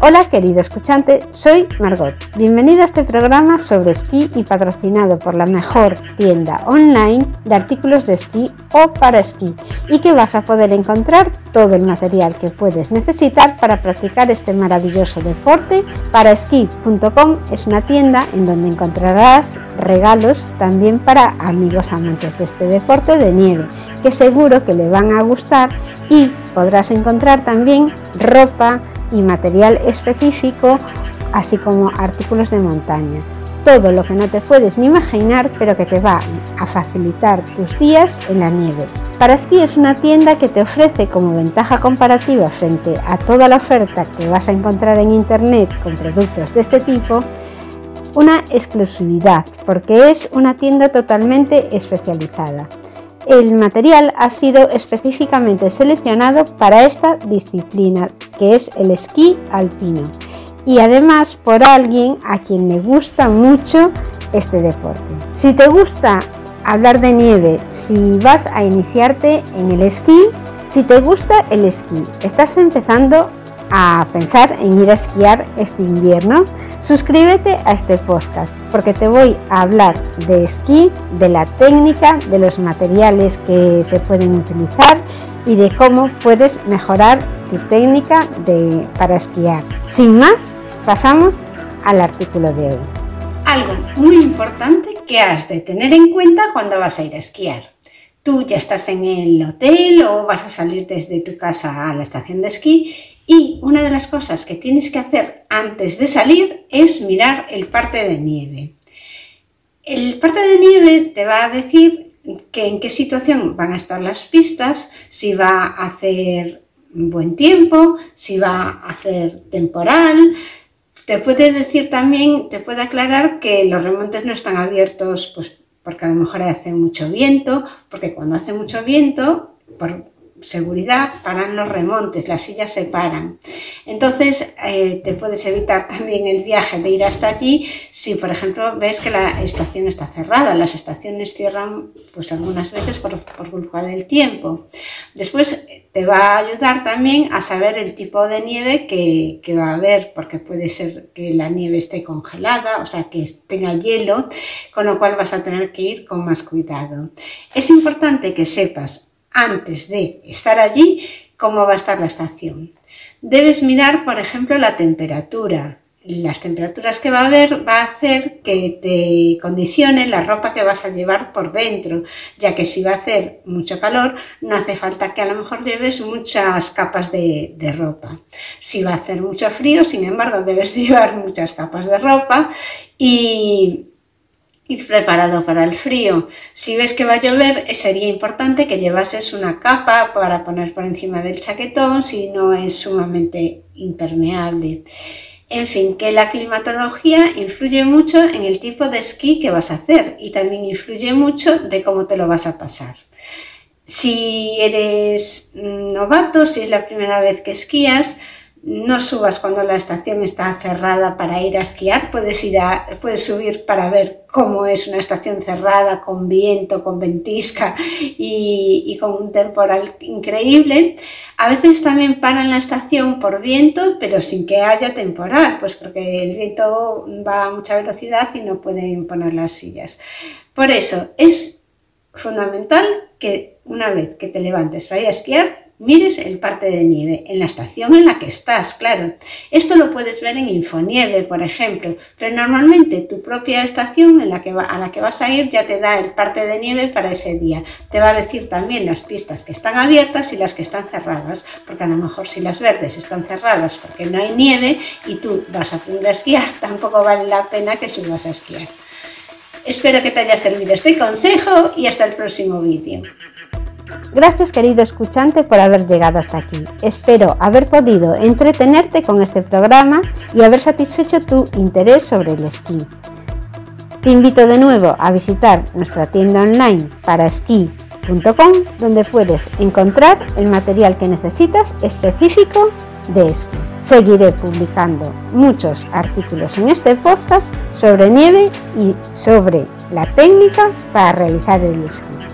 Hola querido escuchante, soy Margot. Bienvenido a este programa sobre esquí y patrocinado por la mejor tienda online de artículos de esquí o para esquí y que vas a poder encontrar todo el material que puedes necesitar para practicar este maravilloso deporte. Paraesquí.com es una tienda en donde encontrarás regalos también para amigos amantes de este deporte de nieve que seguro que le van a gustar y podrás encontrar también ropa, y material específico, así como artículos de montaña. Todo lo que no te puedes ni imaginar, pero que te va a facilitar tus días en la nieve. Para Esquí es una tienda que te ofrece como ventaja comparativa frente a toda la oferta que vas a encontrar en internet con productos de este tipo, una exclusividad, porque es una tienda totalmente especializada. El material ha sido específicamente seleccionado para esta disciplina, que es el esquí alpino, y además por alguien a quien le gusta mucho este deporte. Si te gusta hablar de nieve, si vas a iniciarte en el esquí, si te gusta el esquí, estás empezando a pensar en ir a esquiar este invierno, suscríbete a este podcast porque te voy a hablar de esquí, de la técnica, de los materiales que se pueden utilizar y de cómo puedes mejorar tu técnica de, para esquiar. Sin más, pasamos al artículo de hoy. Algo muy importante que has de tener en cuenta cuando vas a ir a esquiar. Tú ya estás en el hotel o vas a salir desde tu casa a la estación de esquí y una de las cosas que tienes que hacer antes de salir es mirar el parte de nieve. El parte de nieve te va a decir que en qué situación van a estar las pistas, si va a hacer buen tiempo, si va a hacer temporal. Te puede decir también, te puede aclarar que los remontes no están abiertos pues, porque a lo mejor hace mucho viento, porque cuando hace mucho viento, por, seguridad paran los remontes, las sillas se paran. Entonces eh, te puedes evitar también el viaje de ir hasta allí si, por ejemplo, ves que la estación está cerrada. Las estaciones cierran pues algunas veces por, culpa del tiempo. Después te va a ayudar también a saber el tipo de nieve que, que va a haber, porque puede ser que la nieve esté congelada, o sea, que tenga hielo, con lo cual vas a tener que ir con más cuidado. Es importante que sepas antes de estar allí cómo va a estar la estación. Debes mirar, por ejemplo, la temperatura. Las temperaturas que va a haber va a hacer que te condicione la ropa que vas a llevar por dentro, ya que si va a hacer mucho calor, no hace falta que a lo mejor lleves muchas capas de, de ropa. Si va a hacer mucho frío, sin embargo, debes llevar muchas capas de ropa y ir preparado para el frío. Si ves que va a llover, sería importante que llevases una capa para poner por encima del chaquetón si no es sumamente impermeable. En fin, que la climatología influye mucho en el tipo de esquí que vas a hacer y también influye mucho de cómo te lo vas a pasar. Si eres novato, si es la primera vez que esquías, no subas cuando la estación está cerrada para ir a esquiar, puedes, ir puedes subir para ver cómo es una estación cerrada con viento, con ventisca y, y, con un temporal increíble. A veces también paran la estación por viento, pero sin que haya temporal, pues porque el viento va a mucha velocidad y no pueden poner las sillas. Por eso es fundamental que una vez que te levantes para ir a esquiar, mires el parte de nieve en la estación en la que estás, claro. Esto lo puedes ver en Infonieve, por ejemplo, pero normalmente tu propia estación en la que a la que vas a ir ya te da el parte de nieve para ese día. Te va a decir también las pistas que están abiertas y las que están cerradas, porque a lo mejor si las verdes están cerradas porque no hay nieve y tú vas a aprender a esquiar, tampoco vale la pena que subas a esquiar. Espero que te haya servido este consejo y hasta el próximo vídeo. Gracias querido escuchante por haber llegado hasta aquí. Espero haber podido entretenerte con este programa y haber satisfecho tu interés sobre el esquí. Te invito de nuevo a visitar nuestra tienda online para esquí.com donde puedes encontrar el material que necesitas específico de esquí. Seguiré publicando muchos artículos en este podcast sobre nieve y sobre la técnica para realizar el esquí.